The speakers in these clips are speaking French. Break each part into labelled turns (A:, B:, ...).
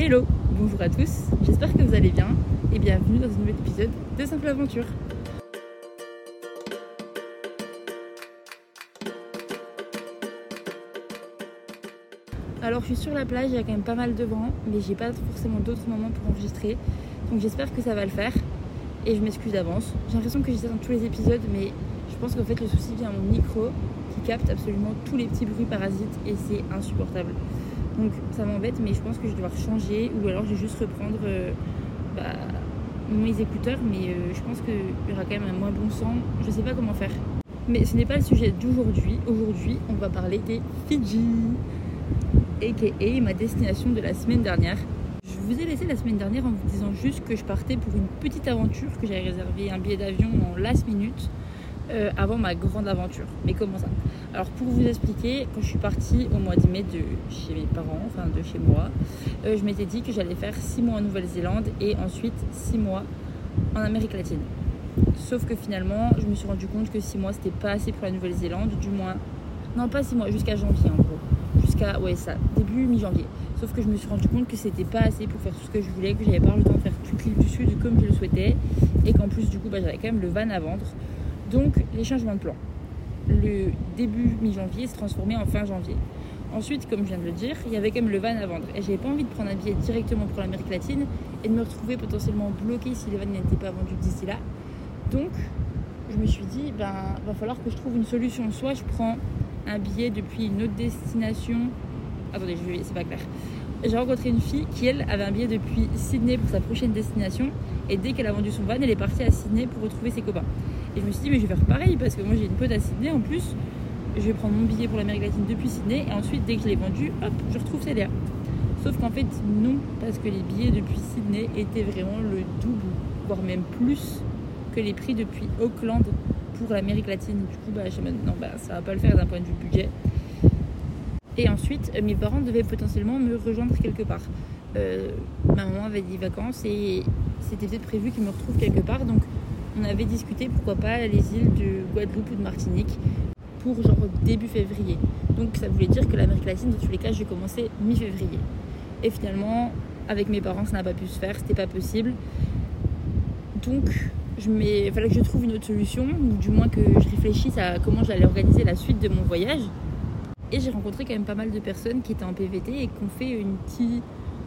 A: Hello, bonjour à tous, j'espère que vous allez bien et bienvenue dans un nouvel épisode de Simple Aventure. Alors je suis sur la plage, il y a quand même pas mal de vent, mais j'ai pas forcément d'autres moments pour enregistrer. Donc j'espère que ça va le faire. Et je m'excuse d'avance. J'ai l'impression que j'étais dans tous les épisodes, mais je pense qu'en fait le souci vient à mon micro qui capte absolument tous les petits bruits parasites et c'est insupportable. Donc ça m'embête, mais je pense que je vais devoir changer ou alors je vais juste reprendre euh, bah, mes écouteurs, mais euh, je pense qu'il y aura quand même un moins bon son. Je sais pas comment faire. Mais ce n'est pas le sujet d'aujourd'hui. Aujourd'hui, on va parler des Fidji aka ma destination de la semaine dernière. Je vous ai laissé la semaine dernière en vous disant juste que je partais pour une petite aventure, que j'avais réservé un billet d'avion en last minute euh, avant ma grande aventure. Mais comment ça? Alors pour vous expliquer, quand je suis partie au mois de mai de chez mes parents, enfin de chez moi, euh, je m'étais dit que j'allais faire 6 mois en Nouvelle-Zélande et ensuite 6 mois en Amérique latine. Sauf que finalement, je me suis rendu compte que 6 mois c'était pas assez pour la Nouvelle-Zélande, du moins, non pas 6 mois, jusqu'à janvier en gros jusqu'à ouais ça début mi-janvier. Sauf que je me suis rendu compte que c'était pas assez pour faire tout ce que je voulais, que j'avais pas le temps de faire toute l'île du sud comme je le souhaitais, et qu'en plus du coup bah, j'avais quand même le van à vendre. Donc les changements de plan. Le début mi-janvier s'est transformé en fin janvier. Ensuite, comme je viens de le dire, il y avait quand même le van à vendre. Et j'avais pas envie de prendre un billet directement pour l'Amérique latine et de me retrouver potentiellement bloqué si le van n'était pas vendu d'ici là. Donc, je me suis dit, ben, va falloir que je trouve une solution. Soit je prends un billet depuis une autre destination. Attendez, je vais, c'est pas clair. J'ai rencontré une fille qui, elle, avait un billet depuis Sydney pour sa prochaine destination. Et dès qu'elle a vendu son van, elle est partie à Sydney pour retrouver ses copains. Et je me suis dit, mais je vais faire pareil parce que moi j'ai une pote à Sydney en plus. Je vais prendre mon billet pour l'Amérique latine depuis Sydney. Et ensuite, dès que je l'ai vendu, hop, je retrouve Célia. Sauf qu'en fait, non, parce que les billets depuis Sydney étaient vraiment le double, voire même plus que les prix depuis Auckland pour l'Amérique latine. Du coup, bah, je non, bah, ça va pas le faire d'un point de vue budget. Et ensuite, euh, mes parents devaient potentiellement me rejoindre quelque part. Euh, ma maman avait des vacances et c'était peut-être prévu qu'ils me retrouvent quelque part. Donc, on avait discuté pourquoi pas les îles de Guadeloupe ou de Martinique pour genre début février. Donc, ça voulait dire que l'Amérique latine, dans tous les cas, je vais commencer mi-février. Et finalement, avec mes parents, ça n'a pas pu se faire, c'était pas possible. Donc, il fallait que je trouve une autre solution, ou du moins que je réfléchisse à comment j'allais organiser la suite de mon voyage. Et j'ai rencontré quand même pas mal de personnes qui étaient en PVT et qui ont fait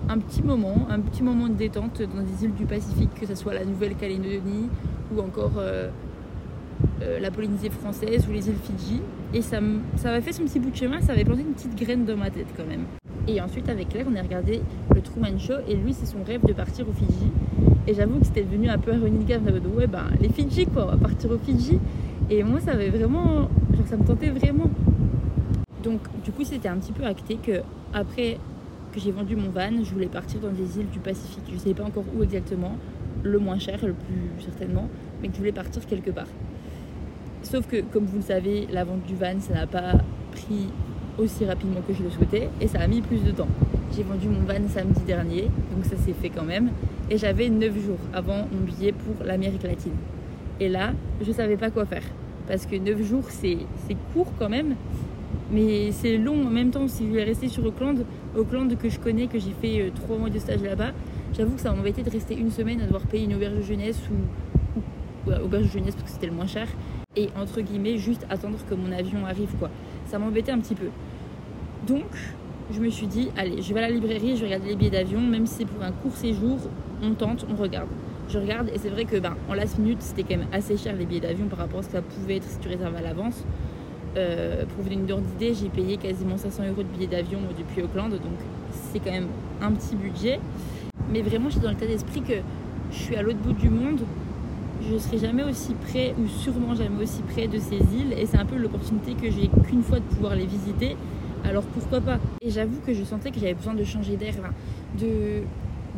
A: un petit moment, un petit moment de détente dans des îles du Pacifique, que ce soit la Nouvelle-Calédonie ou encore euh, euh, la Polynésie française ou les îles Fidji. Et ça m'a fait son petit bout de chemin, ça avait planté une petite graine dans ma tête quand même. Et ensuite, avec Claire, on a regardé le Truman Show et lui, c'est son rêve de partir aux Fidji. Et j'avoue que c'était devenu un peu ironique de ouais, ben les Fidji quoi, on va partir aux Fidji. Et moi, ça avait vraiment. Genre, ça me tentait vraiment. Donc, du coup, c'était un petit peu acté que après que j'ai vendu mon van, je voulais partir dans des îles du Pacifique. Je ne savais pas encore où exactement, le moins cher, le plus certainement, mais que je voulais partir quelque part. Sauf que, comme vous le savez, la vente du van, ça n'a pas pris aussi rapidement que je le souhaitais et ça a mis plus de temps. J'ai vendu mon van samedi dernier, donc ça s'est fait quand même. Et j'avais 9 jours avant mon billet pour l'Amérique latine. Et là, je ne savais pas quoi faire. Parce que 9 jours, c'est court quand même. Mais c'est long en même temps. Si je voulais rester sur Auckland, Auckland que je connais, que j'ai fait 3 euh, mois de stage là-bas, j'avoue que ça m'embêtait de rester une semaine à devoir payer une auberge jeunesse ou, ou auberge de jeunesse parce que c'était le moins cher. Et entre guillemets, juste attendre que mon avion arrive quoi. Ça m'embêtait un petit peu. Donc, je me suis dit, allez, je vais à la librairie, je regarde les billets d'avion, même si c'est pour un court séjour, on tente, on regarde. Je regarde et c'est vrai que ben, en last minute, c'était quand même assez cher les billets d'avion par rapport à ce que ça pouvait être si tu réserves à l'avance. Euh, pour vous donner une d'idée, j'ai payé quasiment 500 euros de billets d'avion depuis Auckland, donc c'est quand même un petit budget. Mais vraiment, je suis dans l'état d'esprit que je suis à l'autre bout du monde, je serai jamais aussi près, ou sûrement jamais aussi près de ces îles, et c'est un peu l'opportunité que j'ai qu'une fois de pouvoir les visiter. Alors pourquoi pas? Et j'avoue que je sentais que j'avais besoin de changer d'air, de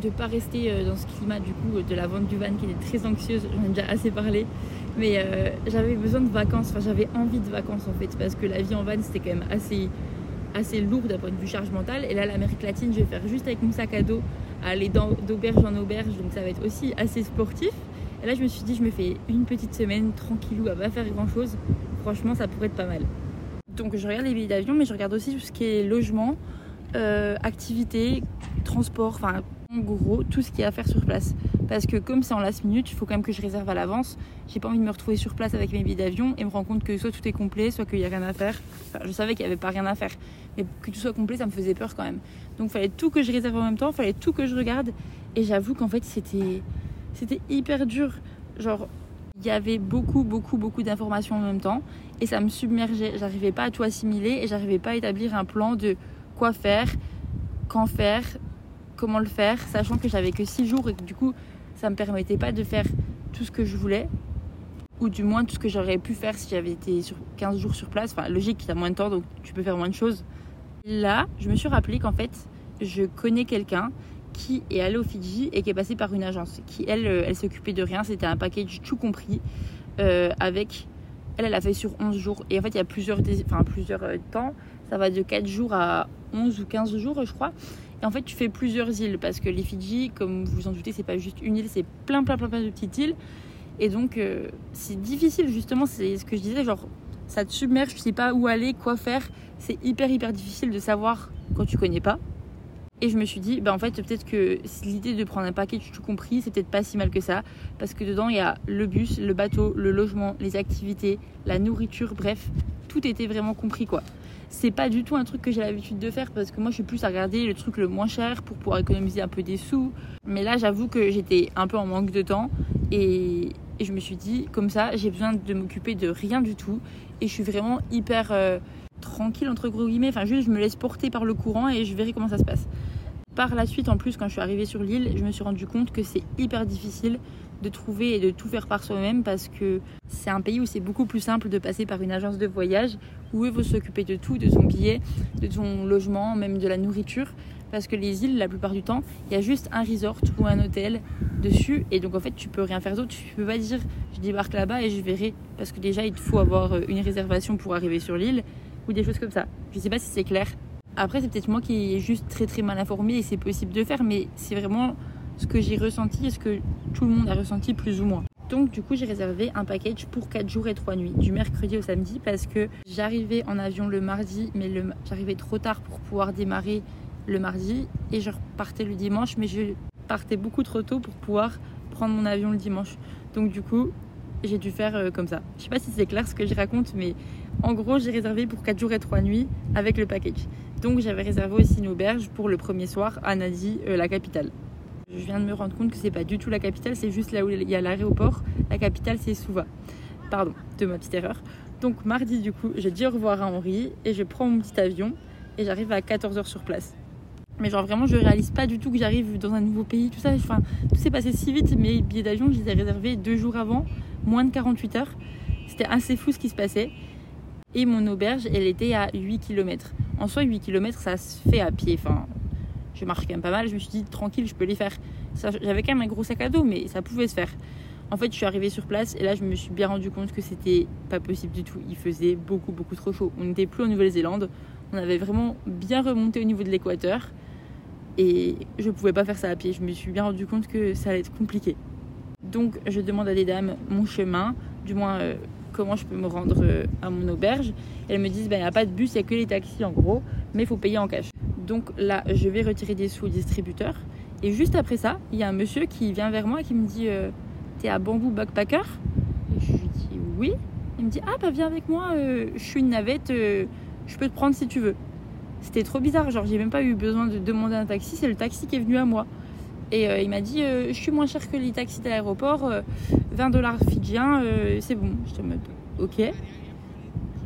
A: ne pas rester euh, dans ce climat du coup de la vente du van qui était très anxieuse, j'en ai déjà assez parlé, mais euh, j'avais besoin de vacances, enfin j'avais envie de vacances en fait, parce que la vie en van c'était quand même assez, assez lourd d'un point de vue charge mentale, et là l'Amérique latine je vais faire juste avec mon sac à dos, aller d'auberge en auberge, donc ça va être aussi assez sportif. Et là je me suis dit je me fais une petite semaine tranquillou à pas faire grand chose, franchement ça pourrait être pas mal. Donc je regarde les billets d'avion, mais je regarde aussi tout ce qui est logement. euh, activités, transport, enfin en gros tout ce qu'il y a à faire sur place. Parce que comme c'est en last minute, il faut quand même que je réserve à l'avance. J'ai pas envie de me retrouver sur place avec mes billets d'avion et me rendre compte que soit tout est complet, soit qu'il n'y a rien à faire. Enfin, je savais qu'il n'y avait pas rien à faire, mais que tout soit complet, ça me faisait peur quand même. Donc il fallait tout que je réserve en même temps, il fallait tout que je regarde. Et j'avoue qu'en fait c'était c'était hyper dur. Genre il y avait beaucoup, beaucoup, beaucoup d'informations en même temps et ça me submergeait. J'arrivais pas à tout assimiler et j'arrivais pas à établir un plan de quoi faire, quand faire, comment le faire, sachant que j'avais que 6 jours et que du coup, ça me permettait pas de faire tout ce que je voulais, ou du moins tout ce que j'aurais pu faire si j'avais été sur 15 jours sur place. Enfin, logique, il y a moins de temps, donc tu peux faire moins de choses. Là, je me suis rappelé qu'en fait, je connais quelqu'un qui est allé au Fidji et qui est passé par une agence, qui elle, euh, elle s'occupait de rien, c'était un package tout compris, euh, avec, elle, elle a fait sur 11 jours, et en fait, il y a plusieurs, enfin, plusieurs euh, temps, ça va de 4 jours à 11 ou 15 jours, je crois. Et en fait, tu fais plusieurs îles parce que les Fidji, comme vous vous en doutez, c'est pas juste une île, c'est plein, plein, plein, plein de petites îles. Et donc, euh, c'est difficile, justement, c'est ce que je disais, genre, ça te submerge, tu sais pas où aller, quoi faire. C'est hyper, hyper difficile de savoir quand tu connais pas. Et je me suis dit, bah en fait, peut-être que l'idée de prendre un paquet tout compris, c'est peut-être pas si mal que ça. Parce que dedans, il y a le bus, le bateau, le logement, les activités, la nourriture, bref, tout était vraiment compris, quoi c'est pas du tout un truc que j'ai l'habitude de faire parce que moi je suis plus à regarder le truc le moins cher pour pouvoir économiser un peu des sous. Mais là j'avoue que j'étais un peu en manque de temps et, je me suis dit comme ça j'ai besoin de m'occuper de rien du tout et je suis vraiment hyper euh, tranquille entre gros guillemets. Enfin juste je me laisse porter par le courant et je verrai comment ça se passe. Par la suite en plus quand je suis arrivée sur l'île je me suis rendu compte que c'est hyper difficile de trouver et de tout faire par soi-même parce que c'est un pays où c'est beaucoup plus simple de passer par une agence de voyage où eux vont s'occuper de tout, de ton billet, de ton logement, même de la nourriture. Parce que les îles, la plupart du temps, il y a juste un resort ou un hôtel dessus. Et donc en fait, tu peux rien faire d'autre. Tu peux pas dire je débarque là-bas et je verrai. Parce que déjà, il faut avoir euh, une réservation pour arriver sur l'île ou des choses comme ça. Je sais pas si c'est clair. Après, c'est peut-être moi qui est juste très très mal informé et c'est possible de faire, mais c'est vraiment ce que j'ai ressenti et ce que tout le monde a ressenti plus ou moins. Donc du coup j'ai réservé un package pour 4 jours et 3 nuits, du mercredi au samedi parce que j'arrivais en avion le mardi mais j'arrivais trop tard pour pouvoir démarrer le mardi et je repartais le dimanche mais je partais beaucoup trop tôt pour pouvoir prendre mon avion le dimanche. Donc du coup j'ai dû faire euh, comme ça. Je sais pas si c'est clair ce que je raconte mais en gros j'ai réservé pour 4 jours et 3 nuits avec le package. Donc j'avais réservé aussi une auberge pour le premier soir à Nadi, euh, la capitale. Je viens de me rendre compte que c'est pas du tout la capitale, c'est juste là où il y a l'aéroport. La capitale, c'est Souva. Pardon de ma petite erreur. Donc mardi, du coup, je dis au revoir à Henri et je prends mon petit avion et j'arrive à 14h sur place. Mais genre vraiment, je réalise pas du tout que j'arrive dans un nouveau pays, tout ça. Enfin, tout s'est passé si vite. Mes billets d'avion, je les ai réservés deux jours avant, moins de 48 heures. C'était assez fou ce qui se passait. Et mon auberge, elle était à 8 km. En soi, 8 km, ça se fait à pied. Enfin, je marche quand même pas mal. Je me suis dit, tranquille, je peux les faire. J'avais quand même un gros sac à dos, mais ça pouvait se faire. En fait, je suis arrivée sur place et là, je me suis bien rendu compte que c'était pas possible du tout. Il faisait beaucoup, beaucoup trop chaud. On n'était plus en Nouvelle-Zélande. On avait vraiment bien remonté au niveau de l'équateur. Et je pouvais pas faire ça à pied. Je me suis bien rendu compte que ça allait être compliqué. Donc, je demande à des dames mon chemin, du moins euh, comment je peux me rendre euh, à mon auberge. elles me disent, ben, il n'y a pas de bus, il n'y a que les taxis en gros, mais il faut payer en cash. Donc là, je vais retirer des sous au distributeur. Et juste après ça, il y a un monsieur qui vient vers moi et qui me dit euh, T'es à Bamboo Backpacker? Et je lui dis Oui. Il me dit Ah, bah viens avec moi, euh, je suis une navette, euh, je peux te prendre si tu veux. C'était trop bizarre, genre j'ai même pas eu besoin de demander un taxi, c'est le taxi qui est venu à moi. Et il m'a dit Je suis moins cher que les taxis de l'aéroport, 20 dollars fidjiens, c'est bon. Je te mode Ok.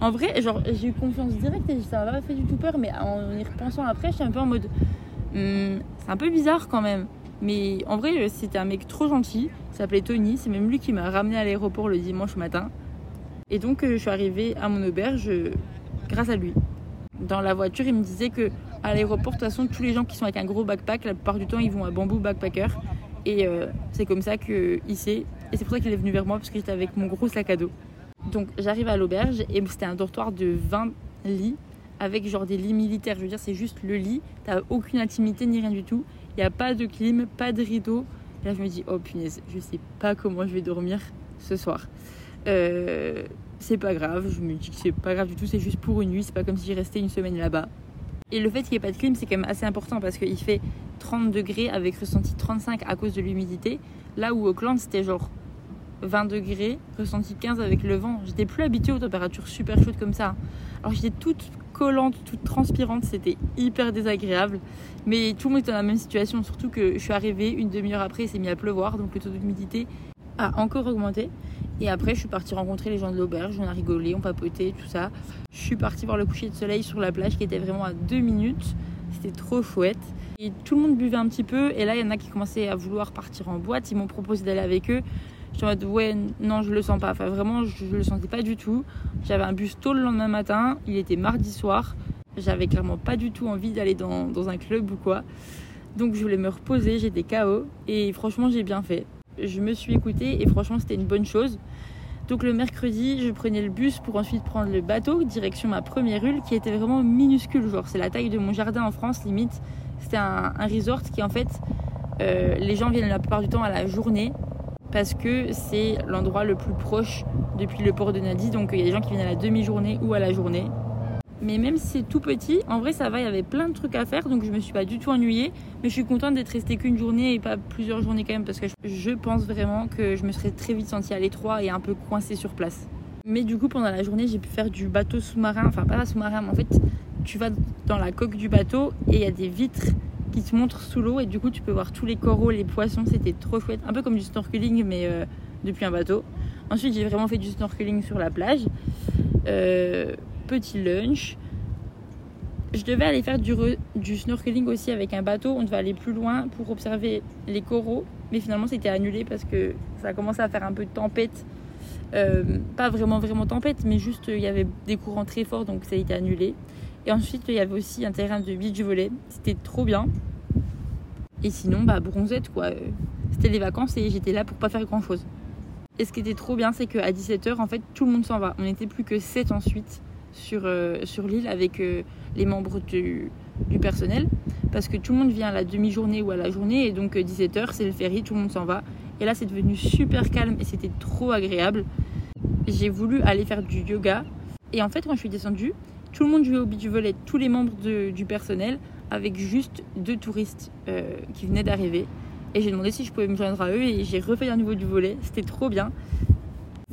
A: En vrai, genre, j'ai eu confiance directe et ça m'a pas fait du tout peur, mais en y repensant après, j'étais un peu en mode. Hmm, c'est un peu bizarre quand même. Mais en vrai, c'était un mec trop gentil. Il s'appelait Tony. C'est même lui qui m'a ramené à l'aéroport le dimanche matin. Et donc, euh, je suis arrivée à mon auberge euh, grâce à lui. Dans la voiture, il me disait que à l'aéroport, de toute façon, tous les gens qui sont avec un gros backpack, la plupart du temps, ils vont à Bamboo Backpacker. Et euh, c'est comme ça qu'il sait. Et c'est pour ça qu'il est venu vers moi, parce que j'étais avec mon gros sac à dos. Donc j'arrive à l'auberge et c'était un dortoir de 20 lits avec genre des lits militaires. Je veux dire, c'est juste le lit, t'as aucune intimité ni rien du tout. Il n'y a pas de clim, pas de rideau. Là, je me dis, oh punaise, je sais pas comment je vais dormir ce soir. Euh, c'est pas grave, je me dis que c'est pas grave du tout, c'est juste pour une nuit, c'est pas comme si j'y restais une semaine là-bas. Et le fait qu'il n'y ait pas de clim, c'est quand même assez important parce qu'il fait 30 degrés avec ressenti 35 à cause de l'humidité. Là où Auckland, c'était genre 20 degrés, ressenti 15 avec le vent. J'étais plus habituée aux températures super chaudes comme ça. Alors j'étais toute collante, toute transpirante, c'était hyper désagréable. Mais tout le monde était dans la même situation, surtout que je suis arrivée une demi-heure après, il s'est mis à pleuvoir, donc le taux d'humidité a encore augmenté. Et après, je suis partie rencontrer les gens de l'auberge, on a rigolé, on papotait, tout ça. Je suis partie voir le coucher de soleil sur la plage qui était vraiment à deux minutes. C'était trop chouette. Et tout le monde buvait un petit peu. Et là, il y en a qui commençaient à vouloir partir en boîte. Ils m'ont proposé d'aller avec eux. Je suis en mode, ouais, non, je le sens pas. Enfin, vraiment, je, le sentais pas du tout. J'avais un bus tôt le lendemain matin. Il était mardi soir. J'avais clairement pas du tout envie d'aller dans, dans un club ou quoi. Donc, je voulais me reposer. J'étais KO. Et franchement, j'ai bien fait je me suis écoutée et franchement c'était une bonne chose. Donc le mercredi, je prenais le bus pour ensuite prendre le bateau direction ma première île qui était vraiment minuscule, genre c'est la taille de mon jardin en France limite. C'était un, resort qui en fait, euh, les gens viennent la plupart du temps à la journée parce que c'est l'endroit le plus proche depuis le port de Nadi. Donc il y a des gens qui viennent à la demi-journée ou à la journée. Mais même si c'est tout petit, en vrai ça va, il y avait plein de trucs à faire, donc je me suis pas du tout ennuyée. Mais je suis contente d'être restée qu'une journée et pas plusieurs journées quand même, parce que je pense vraiment que je me serais très vite sentie à l'étroit et un peu coincée sur place. Mais du coup, pendant la journée, j'ai pu faire du bateau sous-marin, enfin pas sous-marin, mais en fait, tu vas dans la coque du bateau et il y a des vitres qui te montrent sous l'eau et du coup, tu peux voir tous les coraux, les poissons, c'était trop chouette, un peu comme du snorkeling, mais euh, depuis un bateau. Ensuite, j'ai vraiment fait du snorkeling sur la plage. Euh, petit lunch. Je devais aller faire du, du snorkeling aussi avec un bateau. On devait aller plus loin pour observer les coraux. Mais finalement, c'était annulé parce que ça a commencé à faire un peu de tempête. Euh, pas vraiment, vraiment tempête, mais juste il y avait des courants très forts, donc ça a été annulé. Et ensuite, il y avait aussi un terrain de beach volley. C'était trop bien. Et sinon, bah, bronzette, quoi. C'était les vacances et j'étais là pour pas faire grand chose. Et ce qui était trop bien, c'est qu'à 17h, en fait, tout le monde s'en va. On n'était plus que 7 ensuite sur, euh, sur l'île avec euh, les membres du, du, personnel parce que tout le monde vient à la demi-journée ou à la journée et donc 17h euh, c'est le ferry, tout le monde s'en va. Et là c'est devenu super calme et c'était trop agréable. J'ai voulu aller faire du yoga et en fait quand je suis descendue, tout le monde jouait au beach volley, tous les membres du personnel avec juste deux touristes qui venaient d'arriver. Et j'ai demandé si je pouvais me joindre à eux et j'ai refait un nouveau du volet. C'était trop bien.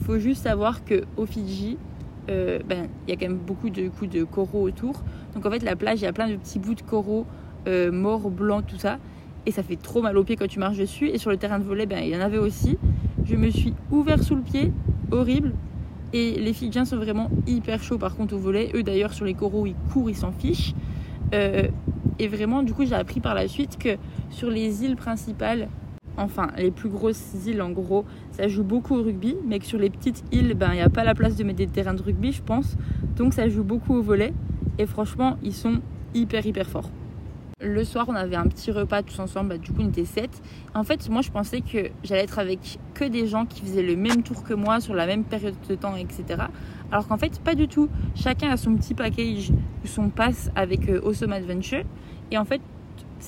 A: Faut juste savoir que au Fidji, euh, ben, il y a quand même beaucoup de coups de coraux autour. Donc en fait, la plage, il y a plein de petits bouts de coraux euh, morts, blancs, tout ça. Et ça fait trop mal aux pieds quand tu marches dessus. Et sur le terrain de volet, ben, il y en avait aussi. Je me suis ouvert sous le pied, horrible. Et les Fidjiens sont vraiment hyper chauds par contre au volet. Eux d'ailleurs, sur les coraux, ils courent, ils s'en fichent. Euh, et vraiment, du coup, j'ai appris par la suite que sur les îles principales, enfin les plus grosses îles en gros, ça joue beaucoup au rugby, mais que sur les petites îles, ben il n'y a pas la place de mettre des terrains de rugby, je pense. Donc ça joue beaucoup au volet. Et franchement, ils sont hyper hyper forts. Le soir, on avait un petit repas tous ensemble, bah, du coup on était 7. En fait, moi je pensais que j'allais être avec que des gens qui faisaient le même tour que moi sur la même période de temps, etc. Alors qu'en fait, pas du tout. Chacun a son petit package, son pass avec euh, Awesome Adventure. Et en fait,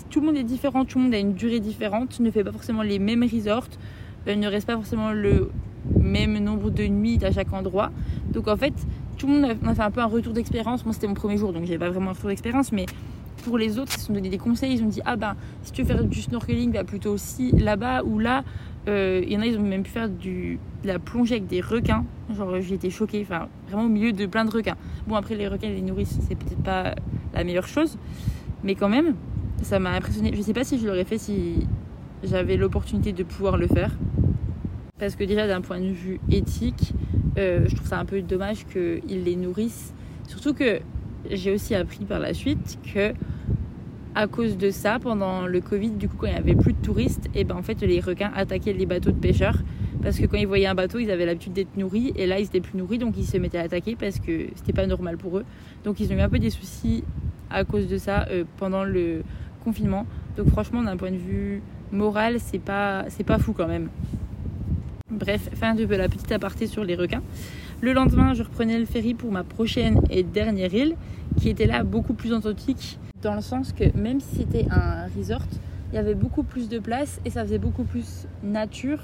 A: tout le monde est différent, tout le monde a une durée différente, ne fait pas forcément les mêmes resorts, euh, ne reste pas forcément le même nombre de nuits à chaque endroit. Donc en fait, tout le monde a, fait un peu un retour d'expérience. Moi, c'était mon premier jour, donc j'avais pas vraiment un retour d'expérience, mais pour les autres, ils se sont donné des conseils. Ils ont dit Ah ben, si tu veux faire du snorkeling, va plutôt aussi là-bas ou là. Euh, il y en a, ils ont même pu faire du, de la plongée avec des requins. Genre, j'ai été choquée, enfin, vraiment au milieu de plein de requins. Bon, après, les requins, les nourrices, c'est peut-être pas la meilleure chose, mais quand même, ça m'a impressionné. Je sais pas si je l'aurais fait si j'avais l'opportunité de pouvoir le faire. Parce que déjà d'un point de vue éthique, euh, je trouve ça un peu dommage qu'ils les nourrissent. Surtout que j'ai aussi appris par la suite que à cause de ça, pendant le Covid, du coup quand il n'y avait plus de touristes, et ben en fait les requins attaquaient les bateaux de pêcheurs. Parce que quand ils voyaient un bateau, ils avaient l'habitude d'être nourris, et là ils étaient plus nourris, donc ils se mettaient à attaquer parce que c'était pas normal pour eux. Donc ils ont eu un peu des soucis à cause de ça euh, pendant le, confinement. Donc franchement, d'un point de vue moral, c'est pas, c'est pas fou quand même. Bref, fin de la petite aparté sur les requins. Le lendemain, je reprenais le ferry pour ma prochaine et dernière île, qui était là beaucoup plus authentique, dans le sens que même si c'était un resort, il y avait beaucoup plus de place et ça faisait beaucoup plus nature.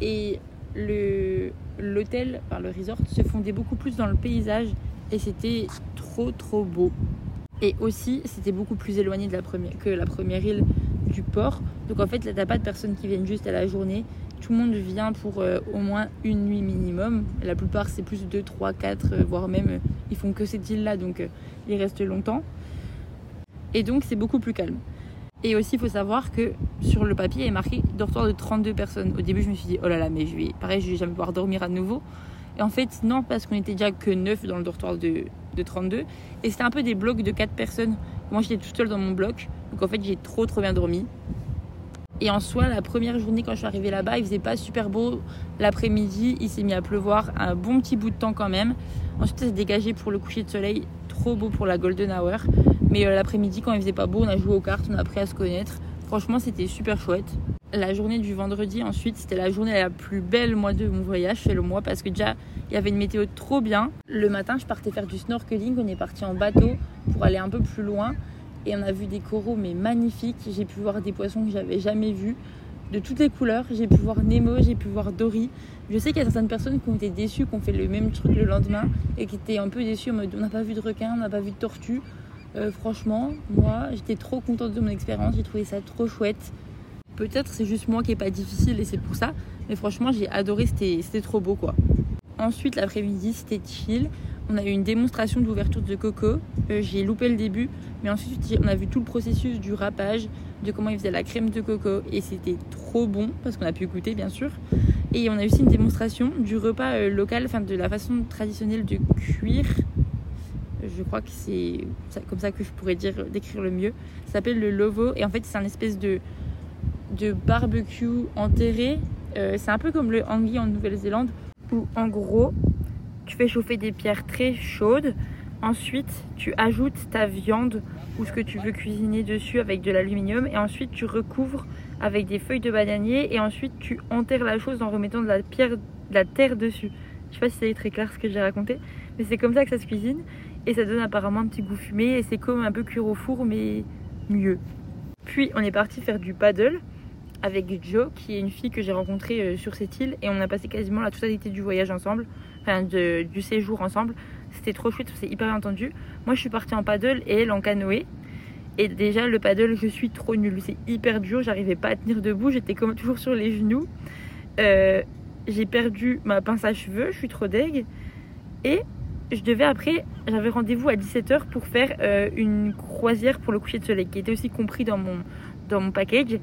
A: Et le, l'hôtel, enfin le resort, se fondait beaucoup plus dans le paysage et c'était trop trop beau. Et aussi, c'était beaucoup plus éloigné de la première, que la première île du port. Donc en fait, là, t'as pas de personnes qui viennent juste à la journée. Tout le monde vient pour euh, au moins une nuit minimum. La plupart, c'est plus 2, 3, 4, voire même, euh, ils font que cette île-là, donc euh, ils restent longtemps. Et donc, c'est beaucoup plus calme. Et aussi, il faut savoir que sur le papier, il est marqué dortoir de 32 personnes. Au début, je me suis dit, oh là là, mais je vais, pareil, je vais jamais pouvoir dormir à nouveau. Et en fait, non, parce qu'on était déjà que 9 dans le dortoir de, de 32. Et c'était un peu des blocs de 4 personnes. Moi, j'étais toute seule dans mon bloc. Donc en fait, j'ai trop, trop bien dormi. Et en soi, la première journée, quand je suis arrivée là-bas, il faisait pas super beau. L'après-midi, il s'est mis à pleuvoir un bon petit bout de temps quand même. Ensuite, ça s'est dégagé pour le coucher de soleil. Trop beau pour la Golden Hour. Mais euh, l'après-midi, quand il faisait pas beau, on a joué aux cartes, on a appris à se connaître. Franchement, c'était super chouette. La journée du vendredi, ensuite, c'était la journée la plus belle, de mon voyage, c'est le mois, parce que déjà, il y avait une météo trop bien. Le matin, je partais faire du snorkeling. On est parti en bateau pour aller un peu plus loin. Et on a vu des coraux, mais magnifiques. J'ai pu voir des poissons que j'avais jamais vus, de toutes les couleurs. J'ai pu voir Nemo, j'ai pu voir Dory. Je sais qu'il y a certaines personnes qui ont été déçues, qui ont fait le même truc le lendemain et qui étaient un peu déçues en mode on n'a pas vu de requin, on n'a pas vu de tortue. Euh, franchement, moi, j'étais trop contente de mon expérience. J'ai trouvé ça trop chouette. Peut-être c'est juste moi qui est pas difficile et c'est pour ça. Mais franchement, j'ai adoré. C'était trop beau, quoi. Ensuite, l'après-midi, c'était chill. On a eu une démonstration d'ouverture de coco. Euh, j'ai loupé le début, mais ensuite on a vu tout le processus du râpage, de comment ils faisaient la crème de coco, et c'était trop bon parce qu'on a pu goûter bien sûr. Et on a aussi une démonstration du repas euh, local, enfin de la façon traditionnelle de cuire je crois que c'est comme ça que je pourrais dire, décrire le mieux. Ça s'appelle le lovo et en fait c'est un espèce de, de barbecue enterré. Euh, c'est un peu comme le hangi en Nouvelle-Zélande où en gros tu fais chauffer des pierres très chaudes. Ensuite tu ajoutes ta viande ou ce que tu veux cuisiner dessus avec de l'aluminium et ensuite tu recouvres avec des feuilles de bananier et ensuite tu enterres la chose en remettant de la pierre, de la terre dessus. Je sais pas si c'est très clair ce que j'ai raconté, mais c'est comme ça que ça se cuisine. Et ça donne apparemment un petit goût fumé et c'est comme un peu cuire au four mais mieux. Puis on est parti faire du paddle avec Jo qui est une fille que j'ai rencontrée euh, sur cette île et on a passé quasiment la totalité du voyage ensemble, enfin du séjour ensemble. C'était trop chouette, c'est hyper entendu. Moi je suis partie en paddle et elle en canoë. Et déjà le paddle je suis trop nulle, c'est hyper dur, j'arrivais pas à tenir debout, j'étais comme toujours sur les genoux. Euh, j'ai perdu ma pince à cheveux, je suis trop deg. Et je devais après, j'avais rendez-vous à 17h pour faire euh, une croisière pour le coucher de soleil qui était aussi compris dans mon, dans mon package.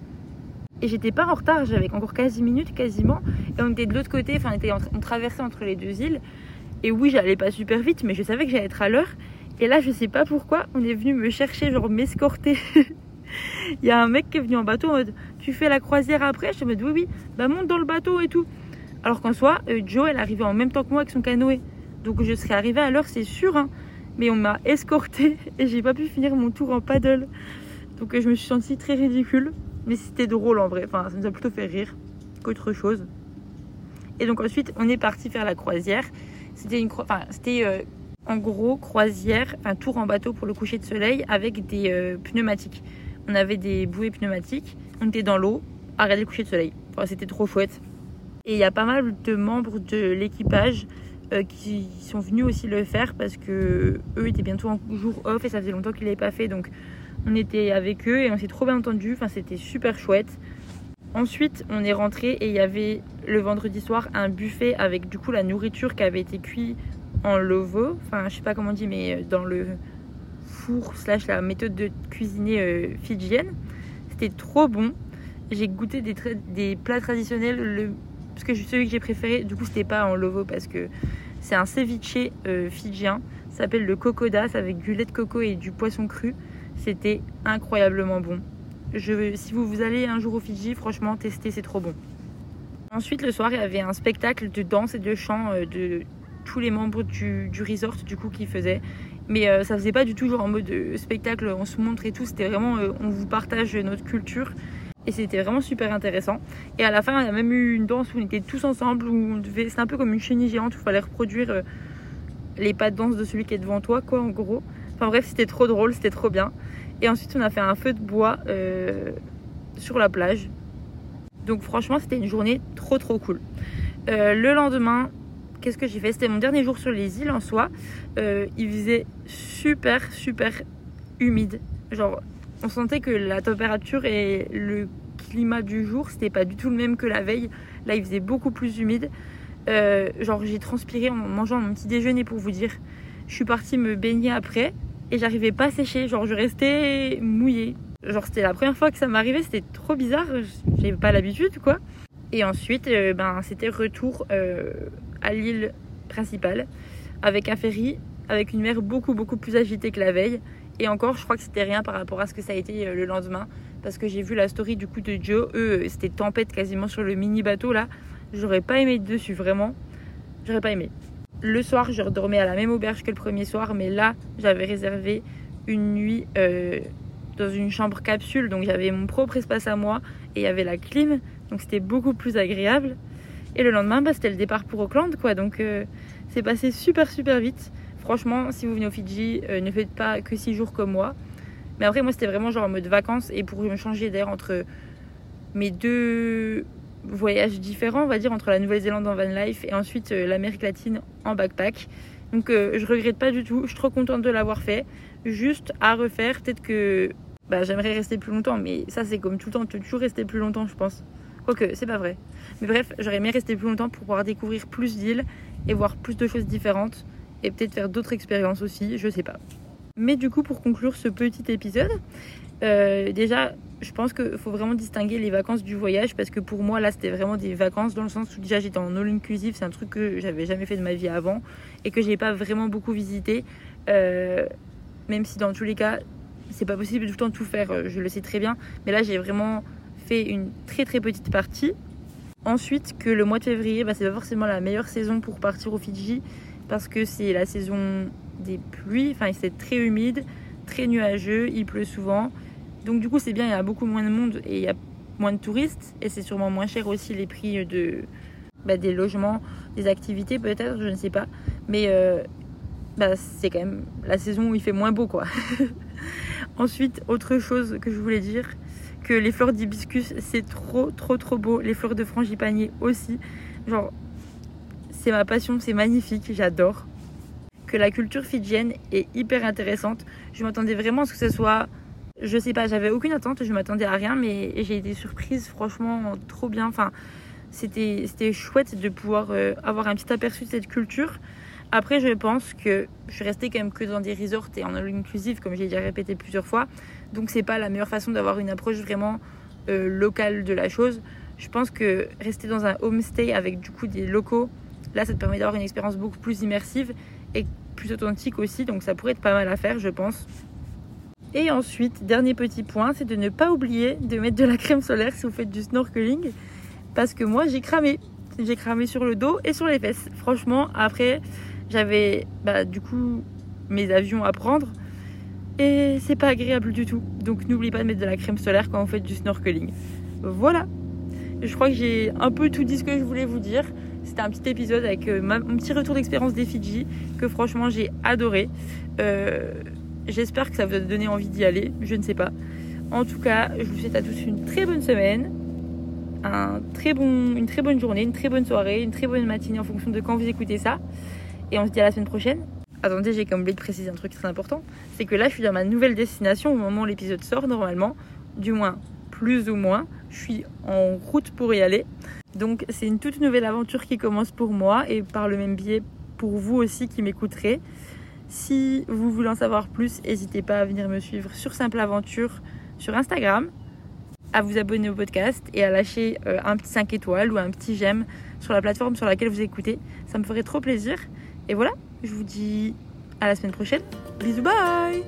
A: Et j'étais pas en retard, j'avais encore 15 minutes quasiment. On était de l'autre côté, enfin on, traversait entre les deux îles. Et oui, j'allais pas super vite, mais je savais que j'allais être à l'heure. Et là, je sais pas pourquoi, on est venu me chercher, genre m'escorter. Il y a un mec qui est venu en bateau en mode Tu fais la croisière après? Je me dis Oui, oui, bah monte dans le bateau et tout. Alors qu'en soi, euh, Joe, elle arrivait en même temps que moi avec son canoë. Donc je serais arrivée à l'heure, c'est sûr. Hein. Mais on m'a escorté et j'ai pas pu finir mon tour en paddle. Donc je me suis sentie très ridicule. Mais c'était drôle en vrai. Enfin, ça nous a plutôt fait rire qu'autre chose. Et donc ensuite, on est parti faire la croisière. C'était c'était euh, en gros croisière, enfin tour en bateau pour le coucher de soleil avec des euh, pneumatiques. On avait des bouées pneumatiques. On était dans l'eau à regarder le coucher de soleil. C'était trop chouette. Et il y a pas mal de membres de l'équipage euh, qui sont venus aussi le faire parce que eux étaient bientôt en jour off et ça faisait longtemps qu'ils l'avaient pas fait donc on était avec eux et on s'est trop bien entendu enfin c'était super chouette ensuite on est rentré et il y avait le vendredi soir un buffet avec du coup la nourriture qui avait été cuite en lovo enfin je sais pas comment on dit mais dans le four slash la méthode de cuisiner euh, fidjienne c'était trop bon j'ai goûté des, des plats traditionnels le parce que celui que j'ai préféré, du coup, c'était pas en lovo parce que c'est un ceviche euh, fidjien. Ça s'appelle le cocodas avec du lait de coco et du poisson cru. C'était incroyablement bon. Je, si vous, vous allez un jour au Fidji, franchement, testez, c'est trop bon. Ensuite, le soir, il y avait un spectacle de danse et de chant euh, de tous les membres du, resort, du coup, qui faisaient. Mais euh, ça faisait pas du tout genre en mode spectacle, on se montre et tout. C'était vraiment, on vous partage notre culture et c'était vraiment super intéressant. Et à la fin, il y a même eu une danse où on était tous ensemble, où on devait, c'est un peu comme une chenille géante où il fallait reproduire euh, les pas de danse de celui qui est devant toi, quoi, en gros. Enfin bref, c'était trop drôle, c'était trop bien. Et ensuite, on a fait un feu de bois euh, sur la plage. Donc franchement, c'était une journée trop trop cool. Euh, le lendemain, qu'est-ce que j'ai fait? C'était mon dernier jour sur les îles en soi. il faisait super super humide. Genre, on sentait que la température et le climat du jour, c'était pas du tout le même que la veille. Là, il faisait beaucoup plus humide. Euh, genre, j'ai transpiré en mangeant mon petit déjeuner pour vous dire. Je suis partie me baigner après et j'arrivais pas à sécher. Genre, je restais mouillée. Genre, c'était la première fois que ça m'arrivait. C'était trop bizarre. J'avais pas l'habitude, quoi. Et ensuite, euh, ben, c'était retour euh, à l'île principale avec un ferry, avec une mer beaucoup, beaucoup plus agitée que la veille. Et encore, je crois que c'était rien par rapport à ce que ça a été le lendemain. Parce que j'ai vu la story du coup de Joe. Eux, c'était tempête quasiment sur le mini bateau là. J'aurais pas aimé dessus, vraiment. J'aurais pas aimé. Le soir, je redormais à la même auberge que le premier soir, mais là, j'avais réservé une nuit euh, dans une chambre capsule, donc j'avais mon propre espace à moi et il y avait la clim, donc c'était beaucoup plus agréable. Et le lendemain, bah, c'était le départ pour Auckland, quoi. Donc euh, c'est passé super super vite. Franchement, si vous venez au Fidji, euh, ne faites pas que 6 jours comme moi. Mais après, moi, c'était vraiment genre en mode vacances et pour me changer d'air entre mes deux voyages différents, on va dire, entre la Nouvelle-Zélande en van life et ensuite l'Amérique latine backpack. Donc euh, je regrette pas du tout, je suis trop contente de l'avoir fait. Juste à refaire, peut-être que bah, j'aimerais rester plus longtemps, mais ça c'est comme tout le temps, tu peux toujours rester plus longtemps, je pense. Quoique, c'est pas vrai. Mais bref, j'aurais aimé rester plus longtemps pour pouvoir découvrir plus d'îles et voir plus de choses différentes et peut-être faire d'autres expériences aussi, je sais pas. Mais du coup, pour conclure ce petit épisode, euh, déjà, je pense qu'il faut vraiment distinguer les vacances du voyage parce que pour moi, là, c'était vraiment des vacances dans le sens où déjà j'étais en all inclusive, c'est un truc que j'avais jamais fait de ma vie avant et que j'ai pas vraiment beaucoup visité. Euh, même si dans tous les cas, c'est pas possible tout le temps tout faire, euh, je le sais très bien. Mais là, j'ai vraiment fait une très très petite partie. Ensuite, que le mois de février, bah, c'est pas forcément la meilleure saison pour partir au Fidji parce que c'est la saison des pluies, enfin, c'est très humide, très nuageux, il pleut souvent. Donc du coup c'est bien, il y a beaucoup moins de monde et il y a moins de touristes et c'est sûrement moins cher aussi les prix de, bah, des logements, des activités peut-être, je ne sais pas. Mais euh, bah, c'est quand même la saison où il fait moins beau quoi. Ensuite, autre chose que je voulais dire, que les fleurs d'hibiscus c'est trop trop trop beau. Les fleurs de frangipanier aussi. Genre, c'est ma passion, c'est magnifique, j'adore. Que la culture fidjienne est hyper intéressante. Je m'attendais vraiment à ce que ce soit je sais pas, j'avais aucune attente, je m'attendais à rien, mais j'ai été surprise, franchement, trop bien. Enfin, c'était, c'était chouette de pouvoir euh, avoir un petit aperçu de cette culture. Après, je pense que je suis restée quand même que dans des resorts et en all inclusive, comme j'ai déjà répété plusieurs fois. Donc, c'est pas la meilleure façon d'avoir une approche vraiment euh, locale de la chose. Je pense que rester dans un homestay avec du coup des locaux, là, ça te permet d'avoir une expérience beaucoup plus immersive et plus authentique aussi. Donc, ça pourrait être pas mal à faire, je pense. Et ensuite, dernier petit point, c'est de ne pas oublier de mettre de la crème solaire si vous faites du snorkeling. Parce que moi, j'ai cramé. J'ai cramé sur le dos et sur les fesses. Franchement, après, j'avais bah, du coup mes avions à prendre. Et c'est pas agréable du tout. Donc n'oubliez pas de mettre de la crème solaire quand vous faites du snorkeling. Voilà. Je crois que j'ai un peu tout dit ce que je voulais vous dire. C'était un petit épisode avec euh, mon petit retour d'expérience des Fidji que franchement j'ai adoré. Euh, J'espère que ça vous a donné envie d'y aller, je ne sais pas. En tout cas, je vous souhaite à tous une très bonne semaine, un très bon, une très bonne journée, une très bonne soirée, une très bonne matinée en fonction de quand vous écoutez ça. Et on se dit à la semaine prochaine. Attendez, j'ai comme oublié de préciser un truc très important. C'est que là, je suis dans ma nouvelle destination au moment où l'épisode sort normalement. Du moins, plus ou moins. Je suis en route pour y aller. Donc c'est une toute nouvelle aventure qui commence pour moi et par le même biais pour vous aussi qui m'écouterez. Si vous voulez en savoir plus, n'hésitez pas à venir me suivre sur Simple Aventure sur Instagram, à vous abonner au podcast et à lâcher euh, un petit 5 étoiles ou un petit j'aime sur la plateforme sur laquelle vous écoutez. Ça me ferait trop plaisir. Et voilà, je vous dis à la semaine prochaine. Bisous, bye